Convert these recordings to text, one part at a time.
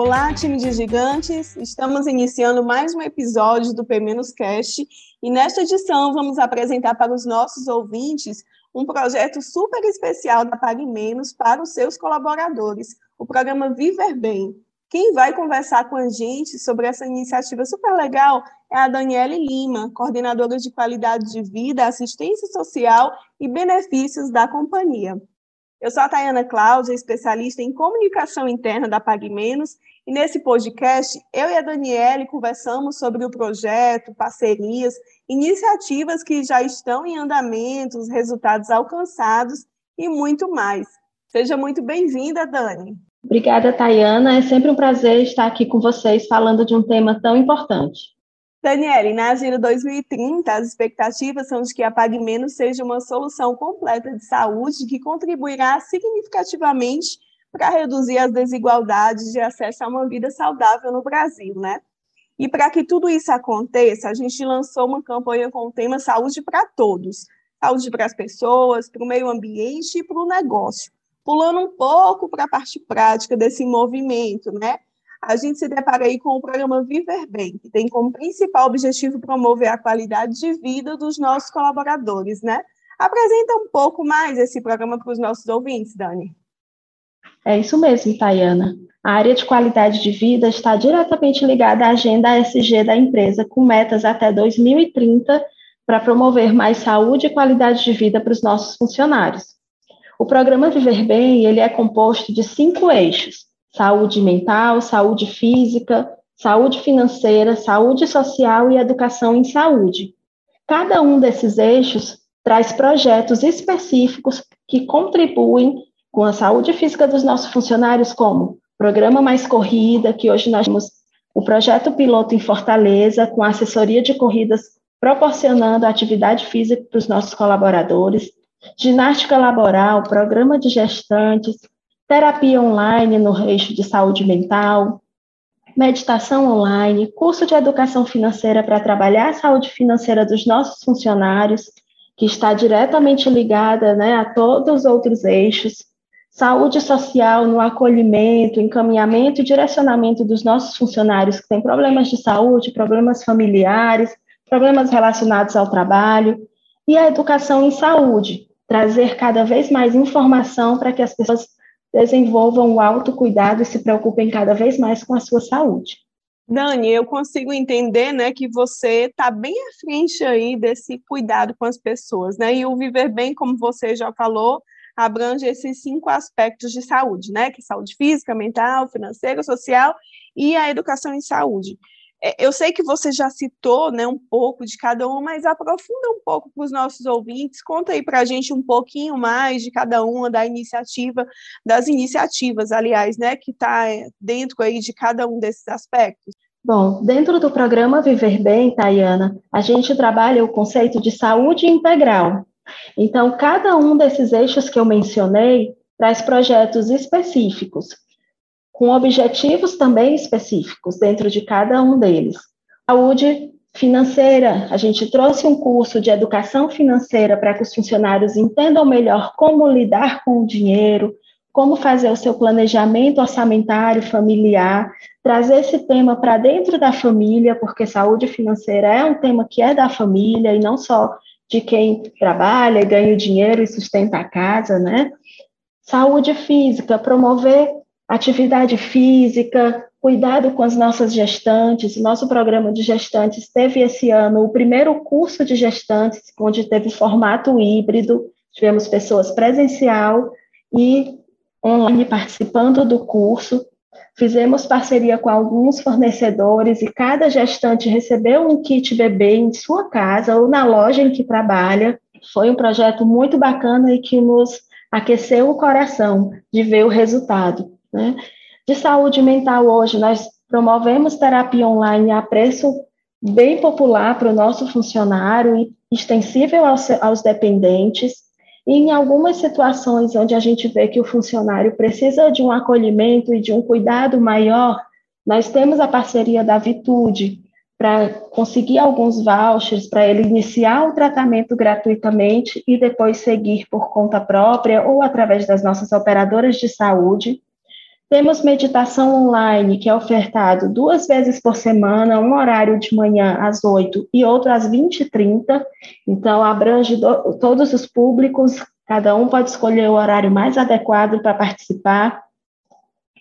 Olá, time de gigantes! Estamos iniciando mais um episódio do P Cast e nesta edição vamos apresentar para os nossos ouvintes um projeto super especial da Pague Menos para os seus colaboradores, o programa Viver Bem. Quem vai conversar com a gente sobre essa iniciativa super legal é a Daniele Lima, coordenadora de qualidade de vida, assistência social e benefícios da companhia. Eu sou a Tayana Cláudia, especialista em comunicação interna da Pague Menos, e nesse podcast, eu e a Daniele conversamos sobre o projeto, parcerias, iniciativas que já estão em andamento, os resultados alcançados e muito mais. Seja muito bem-vinda, Dani. Obrigada, Tayana. É sempre um prazer estar aqui com vocês falando de um tema tão importante. Daniele, na Agenda 2030, as expectativas são de que a Pague Menos seja uma solução completa de saúde que contribuirá significativamente para reduzir as desigualdades de acesso a uma vida saudável no Brasil, né? E para que tudo isso aconteça, a gente lançou uma campanha com o tema Saúde para Todos. Saúde para as pessoas, para o meio ambiente e para o negócio. Pulando um pouco para a parte prática desse movimento, né? A gente se depara aí com o programa Viver Bem, que tem como principal objetivo promover a qualidade de vida dos nossos colaboradores, né? Apresenta um pouco mais esse programa para os nossos ouvintes, Dani. É isso mesmo, Tayana. A área de qualidade de vida está diretamente ligada à agenda ASG da empresa, com metas até 2030 para promover mais saúde e qualidade de vida para os nossos funcionários. O programa Viver Bem ele é composto de cinco eixos: saúde mental, saúde física, saúde financeira, saúde social e educação em saúde. Cada um desses eixos traz projetos específicos que contribuem com a saúde física dos nossos funcionários, como Programa Mais Corrida, que hoje nós temos o projeto piloto em Fortaleza, com assessoria de corridas proporcionando atividade física para os nossos colaboradores, ginástica laboral, programa de gestantes, terapia online no eixo de saúde mental, meditação online, curso de educação financeira para trabalhar a saúde financeira dos nossos funcionários, que está diretamente ligada né, a todos os outros eixos, saúde social no acolhimento, encaminhamento e direcionamento dos nossos funcionários que têm problemas de saúde, problemas familiares, problemas relacionados ao trabalho, e a educação em saúde, trazer cada vez mais informação para que as pessoas desenvolvam o autocuidado e se preocupem cada vez mais com a sua saúde. Dani, eu consigo entender, né, que você está bem à frente aí desse cuidado com as pessoas, né, e o Viver Bem, como você já falou, abrange esses cinco aspectos de saúde, né, que é saúde física, mental, financeira, social e a educação em saúde. É, eu sei que você já citou né, um pouco de cada uma, mas aprofunda um pouco para os nossos ouvintes, conta aí para a gente um pouquinho mais de cada uma da iniciativa, das iniciativas, aliás, né, que está dentro aí de cada um desses aspectos. Bom, dentro do programa Viver Bem, Tayana, a gente trabalha o conceito de saúde integral. Então, cada um desses eixos que eu mencionei traz projetos específicos com objetivos também específicos dentro de cada um deles. Saúde financeira, a gente trouxe um curso de educação financeira para que os funcionários entendam melhor como lidar com o dinheiro, como fazer o seu planejamento orçamentário familiar, trazer esse tema para dentro da família, porque saúde financeira é um tema que é da família e não só de quem trabalha, ganha dinheiro e sustenta a casa, né? Saúde física, promover atividade física, cuidado com as nossas gestantes. Nosso programa de gestantes teve esse ano o primeiro curso de gestantes, onde teve formato híbrido, tivemos pessoas presencial e online participando do curso. Fizemos parceria com alguns fornecedores e cada gestante recebeu um kit bebê em sua casa ou na loja em que trabalha. Foi um projeto muito bacana e que nos aqueceu o coração de ver o resultado. Né? De saúde mental hoje, nós promovemos terapia online a preço bem popular para o nosso funcionário e extensível aos, aos dependentes. E em algumas situações onde a gente vê que o funcionário precisa de um acolhimento e de um cuidado maior, nós temos a parceria da Vitude para conseguir alguns vouchers para ele iniciar o tratamento gratuitamente e depois seguir por conta própria ou através das nossas operadoras de saúde. Temos meditação online, que é ofertado duas vezes por semana, um horário de manhã às 8 e outro às 20 e 30. Então, abrange do, todos os públicos, cada um pode escolher o horário mais adequado para participar.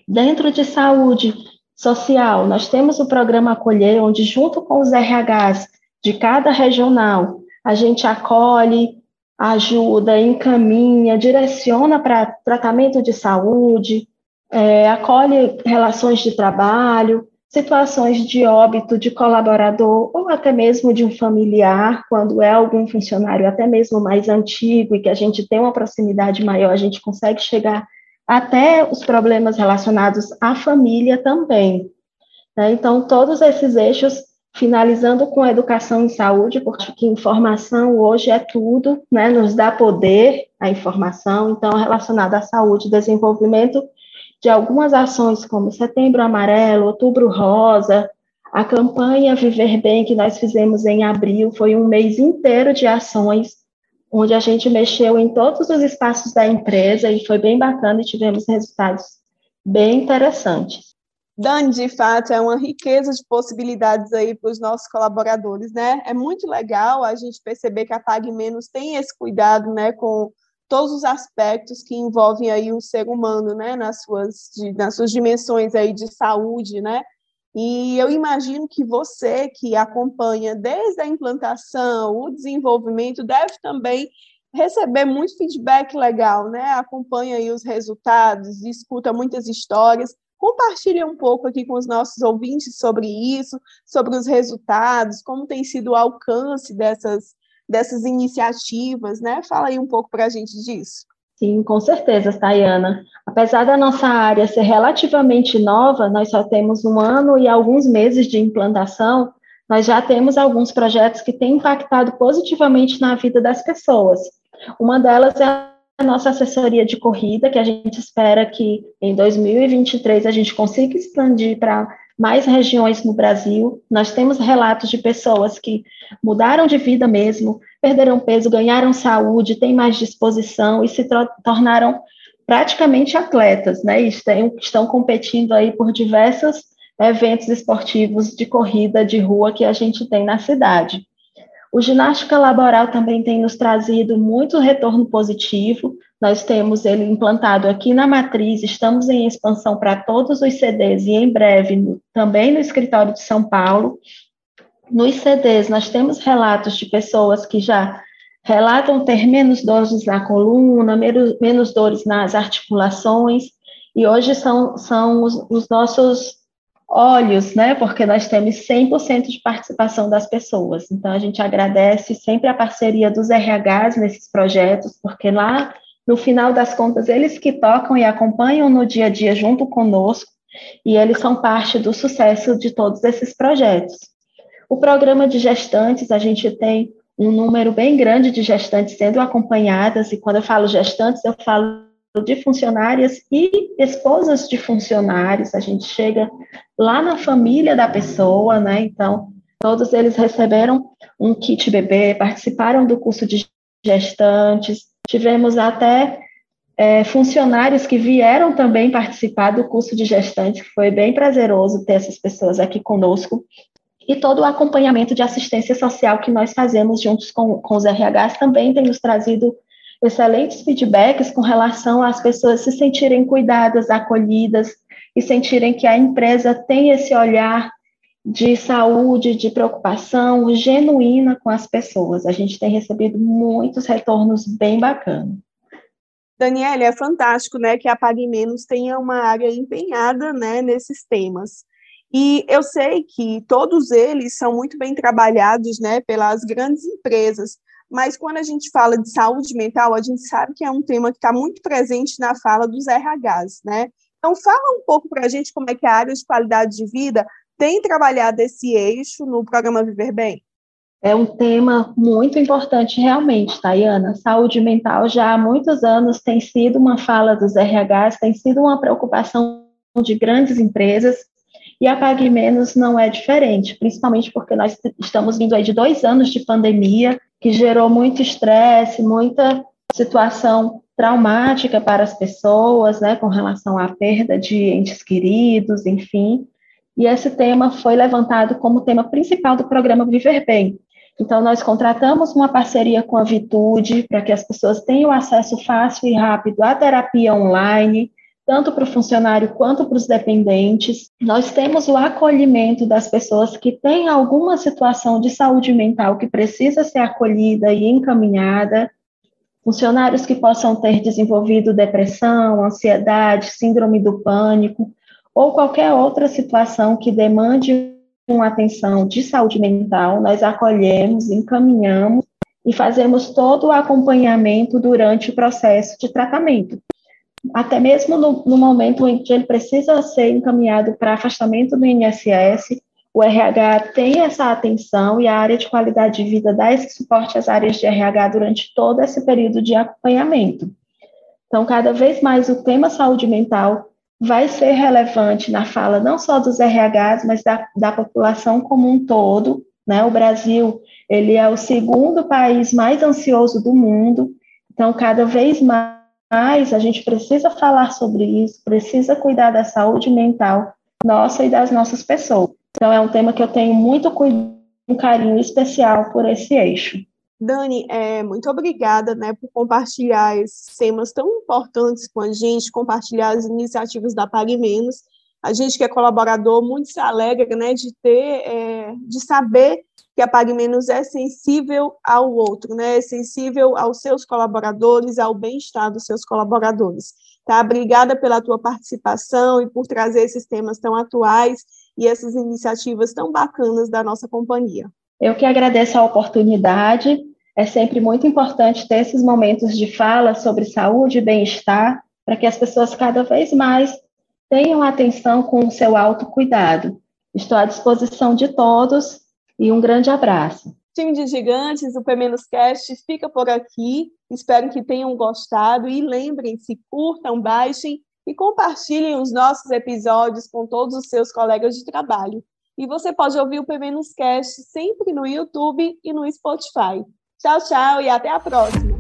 Dentro de saúde social, nós temos o programa Acolher, onde, junto com os RHs de cada regional, a gente acolhe, ajuda, encaminha, direciona para tratamento de saúde, é, acolhe relações de trabalho, situações de óbito de colaborador ou até mesmo de um familiar, quando é algum funcionário até mesmo mais antigo e que a gente tem uma proximidade maior, a gente consegue chegar até os problemas relacionados à família também. Né? Então, todos esses eixos, finalizando com educação e saúde, porque informação hoje é tudo, né? nos dá poder a informação, então, relacionada à saúde, desenvolvimento de algumas ações como Setembro Amarelo, Outubro Rosa, a campanha Viver Bem que nós fizemos em abril foi um mês inteiro de ações, onde a gente mexeu em todos os espaços da empresa e foi bem bacana e tivemos resultados bem interessantes. Dani, de fato, é uma riqueza de possibilidades aí para os nossos colaboradores, né? É muito legal a gente perceber que a Pague Menos tem esse cuidado, né, com todos os aspectos que envolvem aí o ser humano, né, nas suas, nas suas dimensões aí de saúde, né, e eu imagino que você que acompanha desde a implantação, o desenvolvimento, deve também receber muito feedback legal, né, acompanha aí os resultados, escuta muitas histórias, compartilha um pouco aqui com os nossos ouvintes sobre isso, sobre os resultados, como tem sido o alcance dessas dessas iniciativas, né? Fala aí um pouco para a gente disso. Sim, com certeza, Tayana. Apesar da nossa área ser relativamente nova, nós só temos um ano e alguns meses de implantação, nós já temos alguns projetos que têm impactado positivamente na vida das pessoas. Uma delas é a nossa assessoria de corrida, que a gente espera que em 2023 a gente consiga expandir para mais regiões no Brasil. Nós temos relatos de pessoas que mudaram de vida mesmo, perderam peso, ganharam saúde, têm mais disposição e se tornaram praticamente atletas, né? Estão, estão competindo aí por diversos eventos esportivos de corrida de rua que a gente tem na cidade. O ginástica laboral também tem nos trazido muito retorno positivo. Nós temos ele implantado aqui na matriz, estamos em expansão para todos os CDs e em breve no, também no escritório de São Paulo. Nos CDs, nós temos relatos de pessoas que já relatam ter menos dores na coluna, menos, menos dores nas articulações, e hoje são, são os, os nossos olhos, né? Porque nós temos 100% de participação das pessoas. Então, a gente agradece sempre a parceria dos RHs nesses projetos, porque lá, no final das contas, eles que tocam e acompanham no dia a dia junto conosco, e eles são parte do sucesso de todos esses projetos. O programa de gestantes, a gente tem um número bem grande de gestantes sendo acompanhadas, e quando eu falo gestantes, eu falo de funcionárias e esposas de funcionários, a gente chega lá na família da pessoa, né? Então, todos eles receberam um kit bebê, participaram do curso de gestantes, tivemos até é, funcionários que vieram também participar do curso de gestantes, que foi bem prazeroso ter essas pessoas aqui conosco, e todo o acompanhamento de assistência social que nós fazemos juntos com, com os RHs também tem nos trazido excelentes feedbacks com relação às pessoas se sentirem cuidadas, acolhidas e sentirem que a empresa tem esse olhar de saúde, de preocupação genuína com as pessoas. A gente tem recebido muitos retornos bem bacanas. Daniela, é fantástico, né, que a Pague Menos tenha uma área empenhada, né, nesses temas. E eu sei que todos eles são muito bem trabalhados, né, pelas grandes empresas, mas quando a gente fala de saúde mental, a gente sabe que é um tema que está muito presente na fala dos RHs, né? Então, fala um pouco para a gente como é que a área de qualidade de vida tem trabalhado esse eixo no programa Viver Bem. É um tema muito importante, realmente, Tayana. Saúde mental já há muitos anos tem sido uma fala dos RHs, tem sido uma preocupação de grandes empresas, e a Pague Menos não é diferente, principalmente porque nós estamos vindo aí de dois anos de pandemia, que gerou muito estresse, muita situação traumática para as pessoas, né, com relação à perda de entes queridos, enfim. E esse tema foi levantado como tema principal do programa Viver Bem. Então, nós contratamos uma parceria com a Vitude para que as pessoas tenham acesso fácil e rápido à terapia online, tanto para o funcionário quanto para os dependentes. Nós temos o acolhimento das pessoas que têm alguma situação de saúde mental que precisa ser acolhida e encaminhada. Funcionários que possam ter desenvolvido depressão, ansiedade, síndrome do pânico ou qualquer outra situação que demande uma atenção de saúde mental, nós acolhemos, encaminhamos e fazemos todo o acompanhamento durante o processo de tratamento até mesmo no, no, momento em que ele precisa ser encaminhado para afastamento do INSS, o RH tem essa atenção e a área de qualidade de vida dá esse suporte às áreas de RH durante todo esse período de acompanhamento. Então, cada vez mais o tema saúde mental vai ser relevante na fala não só dos RHs, mas da, da população como um todo. Né? O Brasil ele é o segundo país mais ansioso do mundo, então, cada vez mais a gente precisa falar sobre isso, precisa cuidar da saúde mental nossa e das nossas pessoas. Então, é um tema que eu tenho muito um carinho especial por esse eixo. Dani, é, muito obrigada né, por compartilhar esses temas tão importantes com a gente, compartilhar as iniciativas da Pague Menos. A gente que é colaborador muito se alegra né, de ter, é, de saber que a Pague Menos é sensível ao outro, né? É sensível aos seus colaboradores, ao bem-estar dos seus colaboradores. Tá? Obrigada pela tua participação e por trazer esses temas tão atuais e essas iniciativas tão bacanas da nossa companhia. Eu que agradeço a oportunidade. É sempre muito importante ter esses momentos de fala sobre saúde e bem-estar, para que as pessoas cada vez mais tenham atenção com o seu autocuidado. Estou à disposição de todos e um grande abraço. Time de gigantes, o P-Cast fica por aqui. Espero que tenham gostado e lembrem-se, curtam, baixem e compartilhem os nossos episódios com todos os seus colegas de trabalho. E você pode ouvir o P-Cast sempre no YouTube e no Spotify. Tchau, tchau e até a próxima!